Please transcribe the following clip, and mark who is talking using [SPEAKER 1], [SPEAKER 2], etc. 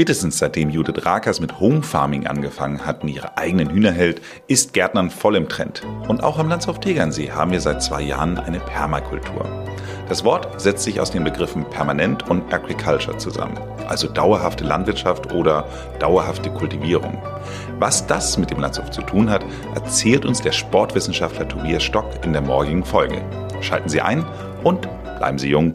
[SPEAKER 1] Spätestens seitdem Judith Rakers mit Home Farming angefangen hat und ihre eigenen Hühner hält, ist Gärtnern voll im Trend. Und auch am Landshof Tegernsee haben wir seit zwei Jahren eine Permakultur. Das Wort setzt sich aus den Begriffen permanent und agriculture zusammen, also dauerhafte Landwirtschaft oder dauerhafte Kultivierung. Was das mit dem Landshof zu tun hat, erzählt uns der Sportwissenschaftler Tobias Stock in der morgigen Folge. Schalten Sie ein und bleiben Sie jung.